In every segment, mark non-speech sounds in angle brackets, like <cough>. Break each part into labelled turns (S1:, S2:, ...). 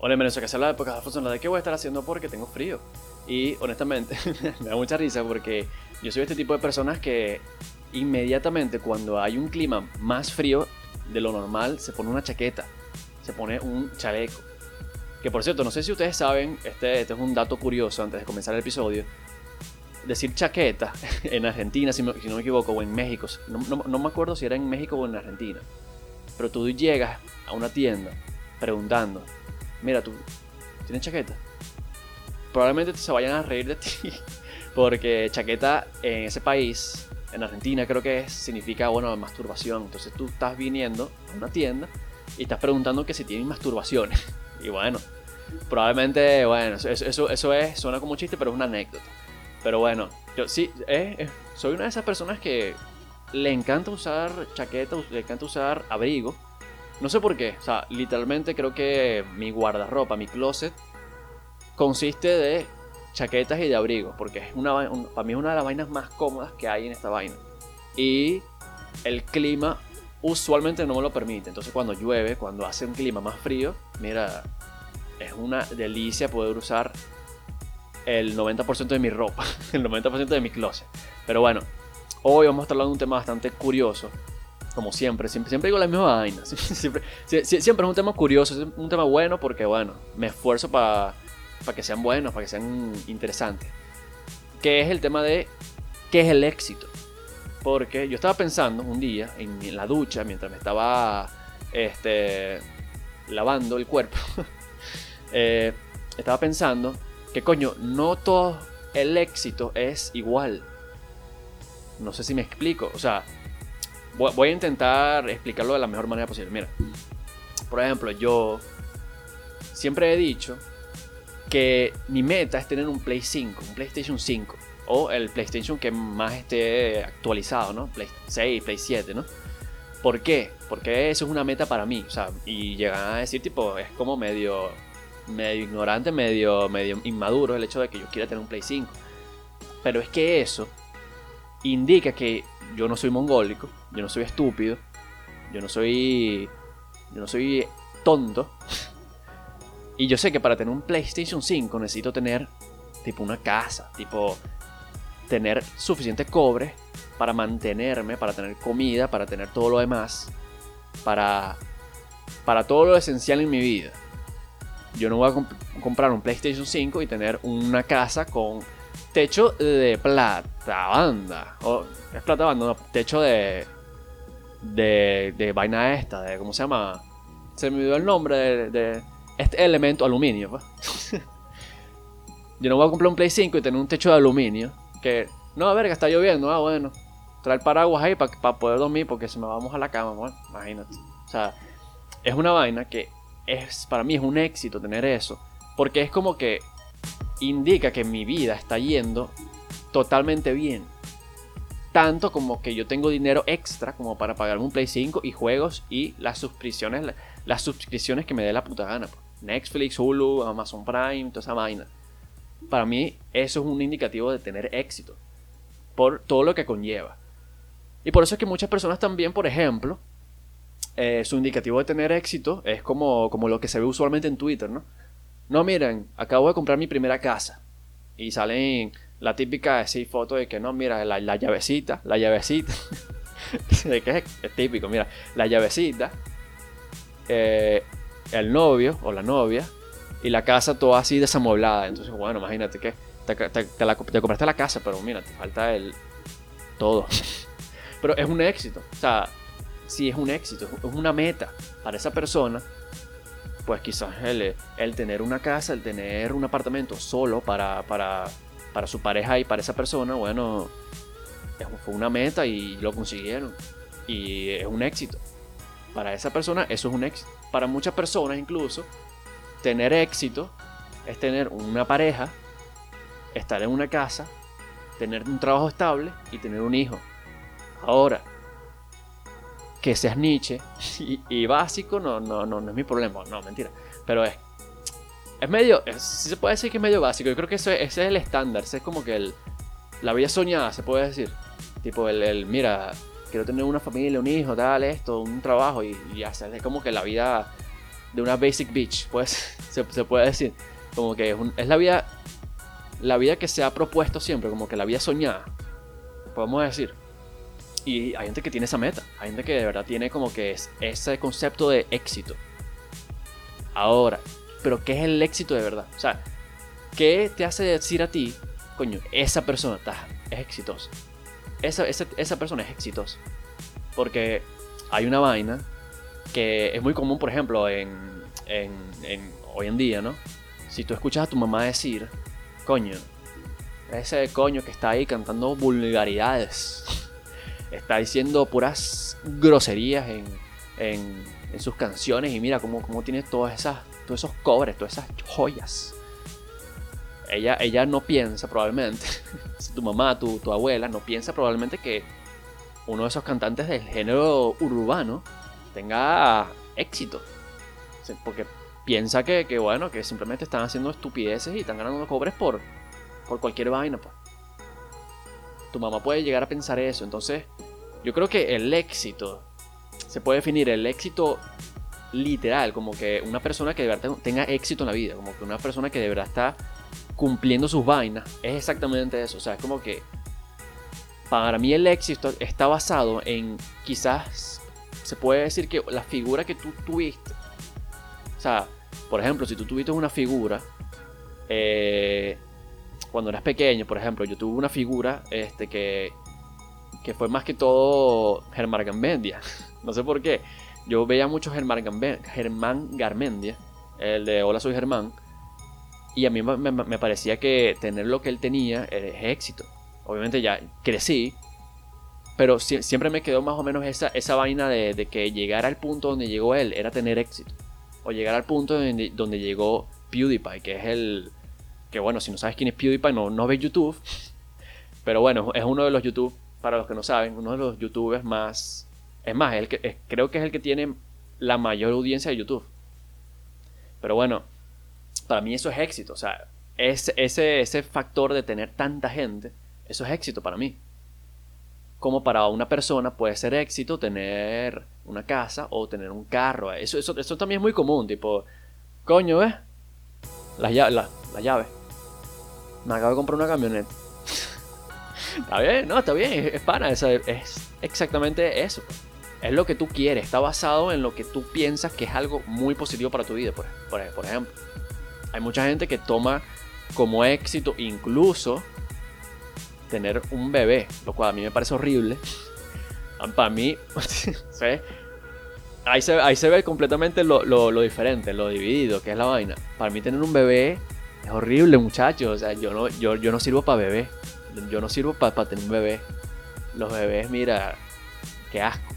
S1: Hola, en Venezuela, que se habla de pocas Alfonso, ¿de qué voy a estar haciendo? Porque tengo frío. Y honestamente, <laughs> me da mucha risa porque yo soy este tipo de personas que inmediatamente cuando hay un clima más frío de lo normal, se pone una chaqueta, se pone un chaleco. Que por cierto, no sé si ustedes saben, este, este es un dato curioso antes de comenzar el episodio. Decir chaqueta <laughs> en Argentina, si, no me equivoco, o en México, no, no me acuerdo si era en México o en Argentina. Pero tú llegas a una tienda preguntando, mira, tú tienes chaqueta. Probablemente se vayan a reír de ti. <laughs> Porque chaqueta en ese país, en Argentina creo que significa, bueno, masturbación. Entonces tú estás viniendo a una tienda y estás preguntando que si tienen masturbaciones. <laughs> Y bueno, probablemente, bueno, eso, eso, es, suena como un chiste, pero es una anécdota. Pero bueno, yo sí, soy una de esas personas que le encanta usar chaqueta, le encanta usar abrigo no sé por qué, o sea, literalmente creo que mi guardarropa, mi closet, consiste de chaquetas y de abrigos, porque es una, para mí es una de las vainas más cómodas que hay en esta vaina. Y el clima usualmente no me lo permite, entonces cuando llueve, cuando hace un clima más frío, mira, es una delicia poder usar el 90% de mi ropa, <laughs> el 90% de mi closet. Pero bueno, hoy vamos a estar hablando de un tema bastante curioso como siempre, siempre, siempre digo la misma vaina. <laughs> Siempre, siempre, es un tema curioso, es un tema bueno porque, bueno, me esfuerzo para que sean buenos, para que sean interesantes. Que es el tema de qué es el éxito. Porque yo estaba pensando un día en la ducha, mientras me estaba este, lavando el cuerpo, <laughs> eh, estaba pensando que, coño, no todo el éxito es igual. No sé si me explico. O sea, voy a intentar explicarlo de la mejor manera posible. Mira, por ejemplo, yo siempre he dicho que mi meta es tener un Play 5, un PlayStation 5, o el PlayStation que más esté actualizado, ¿no? Play 6, Play 7, ¿no? ¿Por qué? Porque eso es una meta para mí, o sea, y llegan a decir, tipo, es como medio, medio ignorante, medio, medio inmaduro el hecho de que yo quiera tener un Play 5. Pero es que eso indica que yo no soy mongólico, yo no soy estúpido, yo no soy. Yo no soy tonto. Y yo sé que para tener un PlayStation 5 necesito tener tipo una casa, tipo tener suficiente cobre para mantenerme, para tener comida, para tener todo lo demás, para para todo lo esencial en mi vida. Yo no voy a comprar un PlayStation 5 y tener una casa con techo de plata banda. O, es plata banda, no, techo de, de, de vaina esta, de cómo se llama. Se me olvidó el nombre de, este elemento aluminio. Pues. <laughs> Yo no voy a comprar un Play 5 y tener un techo de aluminio. Que, no, verga, está lloviendo. Ah, bueno. Traer paraguas ahí para poder dormir porque se me vamos a la cama. Bueno, imagínate. O sea, es una vaina que es para mí es un éxito tener eso. Porque es como que indica que mi vida está yendo totalmente bien. Tanto como que yo tengo dinero extra como para pagarme un Play 5 y juegos y las suscripciones, las suscripciones que me dé la puta gana. Pues. Netflix, Hulu, Amazon Prime, toda esa vaina. Para mí eso es un indicativo de tener éxito. Por todo lo que conlleva. Y por eso es que muchas personas también, por ejemplo, eh, su indicativo de tener éxito es como, como lo que se ve usualmente en Twitter, ¿no? No, miren, acabo de comprar mi primera casa. Y salen la típica así foto de que no, mira, la, llavecita, la llavecita. <laughs> que es, típico, mira, la llavecita, eh, el novio o la novia y la casa toda así desamueblada. Entonces, bueno, imagínate que te, te, compraste la casa, pero mira, te falta el todo. <laughs> pero es un éxito. O sea, sí es un éxito, es una meta para esa persona pues quizás el, tener una casa, el tener un apartamento solo para, para, para su pareja y para esa persona, bueno, fue una meta y lo consiguieron. Y es un éxito. Para esa persona eso es un éxito. Para muchas personas incluso, tener éxito es tener una pareja, estar en una casa, tener un trabajo estable y tener un hijo. Ahora, que seas Nietzsche <laughs> y, básico no, no, no, no, es mi problema, no, mentira. Pero es, es medio, si se puede decir que es medio básico. Yo creo que eso, ese es el estándar, ese es como que el, la vida soñada, se puede decir. Tipo, el, el, mira, quiero tener una familia, un hijo, tal, esto, un trabajo y, ya, es como que la vida de una basic bitch, pues <laughs> se, se puede decir. Como que es, un- es la vida la vida que se ha propuesto siempre, como que la vida soñada, podemos decir. Y hay gente que tiene esa meta, hay gente que de verdad tiene como que es, ese concepto de éxito. Ahora, pero ¿qué es el éxito de verdad? O sea, ¿qué te hace decir a ti, coño, esa persona está, es exitosa? Esa, esa, esa persona es exitosa. Porque hay una vaina que es muy común, por ejemplo, en, en, en- hoy en día, ¿no? Si tú escuchas a tu mamá decir, coño, ese coño que está ahí cantando vulgaridades, está diciendo puras groserías en, en, sus canciones y mira cómo, cómo tiene todas esas, todos esos cobres, todas esas joyas. Ella, ella no piensa probablemente, <laughs> si tu mamá, tu, tu abuela, no piensa probablemente que uno de esos cantantes del género urbano tenga éxito. Porque piensa que, que, bueno, que simplemente están haciendo estupideces y están ganando cobres por, por cualquier vaina, pues. Tu mamá puede llegar a pensar eso. Entonces, yo creo que el éxito se puede definir el éxito literal, como que una persona que de verdad tenga éxito en la vida, como que una persona que de verdad está cumpliendo sus vainas, es exactamente eso. O sea, es como que para mí el éxito está basado en quizás se puede decir que la figura que tú tuviste. O sea, por ejemplo, si tú tuviste una figura eh, cuando eras pequeño, por ejemplo, yo tuve una figura este, que, que fue más que todo Germán Garmendia. <laughs> No sé por qué. Yo veía mucho Germán, Germán Garmendia, el de Hola, soy Germán. Y a mí me, parecía que tener lo que él tenía es éxito. Obviamente ya crecí, pero sie- siempre me quedó más o menos esa, esa vaina de, de que llegar al punto donde llegó él era tener éxito. O llegar al punto donde, donde llegó PewDiePie, que es el... Que bueno, si no sabes quién es PewDiePie, no, no ves YouTube. Pero bueno, es uno de los YouTube, para los que no saben, uno de los YouTubers más... Es más, el que, es- creo que es el que tiene la mayor audiencia de YouTube. Pero bueno, para mí eso es éxito. O sea, ese, ese, ese factor de tener tanta gente, eso es éxito para mí como para una persona puede ser éxito tener una casa o tener un carro. Eso, eso, eso también es muy común, tipo, coño, ¿ves? Las llaves. Me acabo de comprar una camioneta. está bien, no, está bien, es, es pana, esa- es exactamente eso. Es lo que tú quieres, está basado en lo que tú piensas que es algo muy positivo para tu vida, por, por, ejemplo. Hay mucha gente que toma como éxito incluso tener un bebé, lo cual a mí me parece horrible. Para mí, <laughs> ¿sabes? Ahí se, ahí se ve completamente lo- lo diferente, lo dividido, que es la vaina. Para mí tener un bebé es horrible, muchachos. O sea, yo no, yo, yo no sirvo para bebé. Yo no sirvo para tener un bebé. Los bebés, mira, qué asco.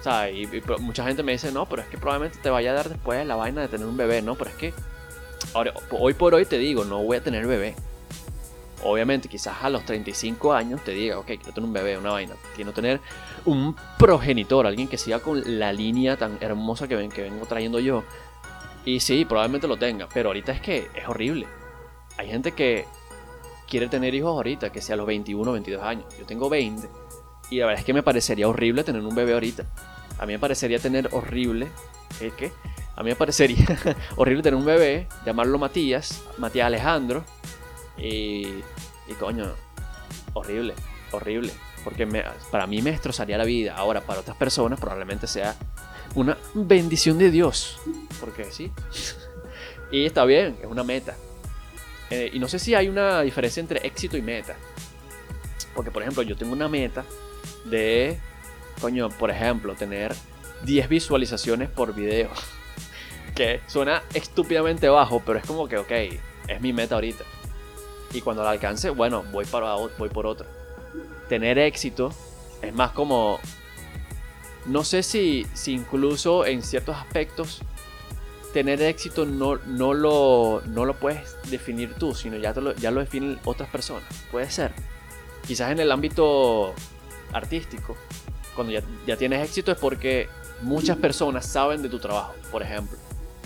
S1: O sea, y, mucha gente me dice, no, pero es que probablemente te vaya a dar después la vaina de tener un bebé, ¿no? Pero es que, ahora, hoy por hoy te digo, no voy a tener bebé. Obviamente, quizás a los 35 años te diga, ok, quiero tener un bebé, una vaina. Quiero tener un progenitor, alguien que siga con la línea tan hermosa que, ven, que vengo trayendo yo. Y sí, probablemente lo tenga, pero ahorita es que es horrible. Hay gente que quiere tener hijos ahorita, que sea a los 21 22 años. Yo tengo 20 y la verdad es que me parecería horrible tener un bebé ahorita. A mí me parecería tener horrible, ¿qué? qué? A mí me parecería <laughs> horrible tener un bebé, llamarlo Matías, Matías Alejandro, y, y coño, horrible, horrible. Porque me- para mí me destrozaría la vida. Ahora, para otras personas probablemente sea una bendición de Dios. Porque sí. <laughs> y está bien, es una meta. Eh, y no sé si hay una diferencia entre éxito y meta. Porque, por ejemplo, yo tengo una meta de, coño, por ejemplo, tener 10 visualizaciones por video. <laughs> que suena estúpidamente bajo, pero es como que, ok, es mi meta ahorita. Y cuando la alcance, bueno, voy, para, voy por otra. Tener éxito es más como... No sé si, si incluso en ciertos aspectos tener éxito no, no, lo, no lo puedes definir tú, sino ya, te lo, ya lo definen otras personas. Puede ser. Quizás en el ámbito artístico, cuando ya, ya tienes éxito es porque muchas personas saben de tu trabajo, por ejemplo.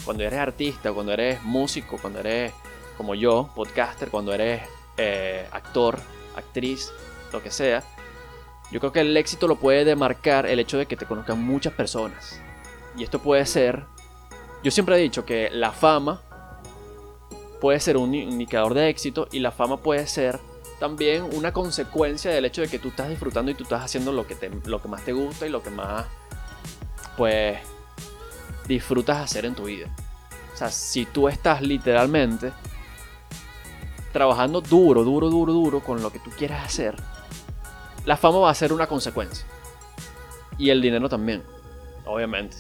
S1: Cuando eres artista, cuando eres músico, cuando eres como yo, podcaster, cuando eres eh, actor, actriz, lo que sea, yo creo que el éxito lo puede demarcar el hecho de que te conozcan muchas personas. Y esto puede ser, yo siempre he dicho que la fama puede ser un indicador de éxito y la fama puede ser también una consecuencia del hecho de que tú estás disfrutando y tú estás haciendo lo que, te, lo que más te gusta y lo que más, pues, disfrutas hacer en tu vida. O sea, si tú estás literalmente trabajando duro, duro, duro, duro con lo que tú quieres hacer, la fama va a ser una consecuencia. Y el dinero también, obviamente.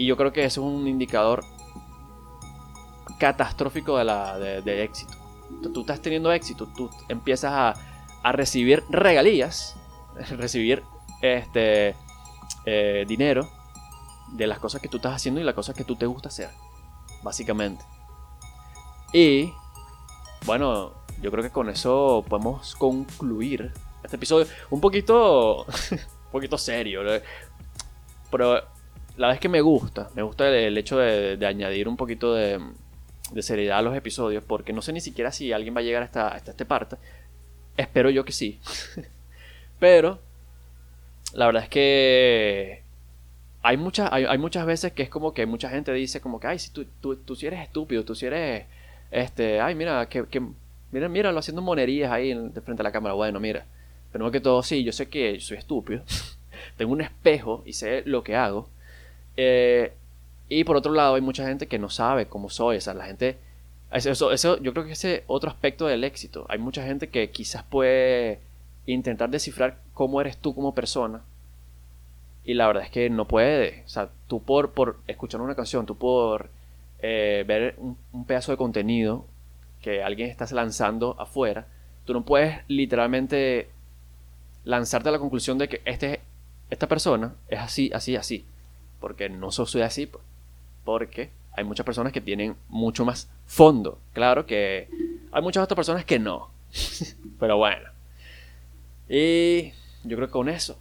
S1: Y yo creo que eso es un indicador catastrófico de, la, de, éxito. Tú estás teniendo éxito, tú empiezas a, a recibir regalías, <laughs> recibir este, eh, dinero de las cosas que tú estás haciendo y las cosas que tú te gusta hacer, básicamente. Y bueno, yo creo que con eso podemos concluir este episodio un poquito, <laughs> un poquito serio, pero la vez que me gusta, me gusta el, hecho de, añadir un poquito de, seriedad a los episodios, porque no sé ni siquiera si alguien va a llegar hasta, hasta esta parte. Espero yo que sí. <laughs> Pero la verdad es que hay muchas, hay, muchas veces que es como que mucha gente dice como que, ay, si tú, tú, tú si eres estúpido, tú si eres, este, ay, mira, que, que mira, míralo haciendo monerías ahí de frente a la cámara. Bueno, mira, no que todo, sí, yo sé que soy estúpido, <laughs> tengo un espejo y sé lo que hago. Eh, y por otro lado, hay mucha gente que no sabe cómo soy, o sea, la gente... Eso, eso, yo creo que ese otro aspecto del éxito. Hay mucha gente que quizás puede intentar descifrar cómo eres tú como persona y la verdad es que no puede. O sea, tú por, por escuchar una canción, tú por eh, ver un, pedazo de contenido que alguien está lanzando afuera, tú no puedes literalmente lanzarte a la conclusión de que este, esta persona es así, así, así. Porque no soy así. Porque hay muchas personas que tienen mucho más fondo. Claro que hay muchas otras personas que no. <laughs> Pero bueno. Y yo creo que con eso.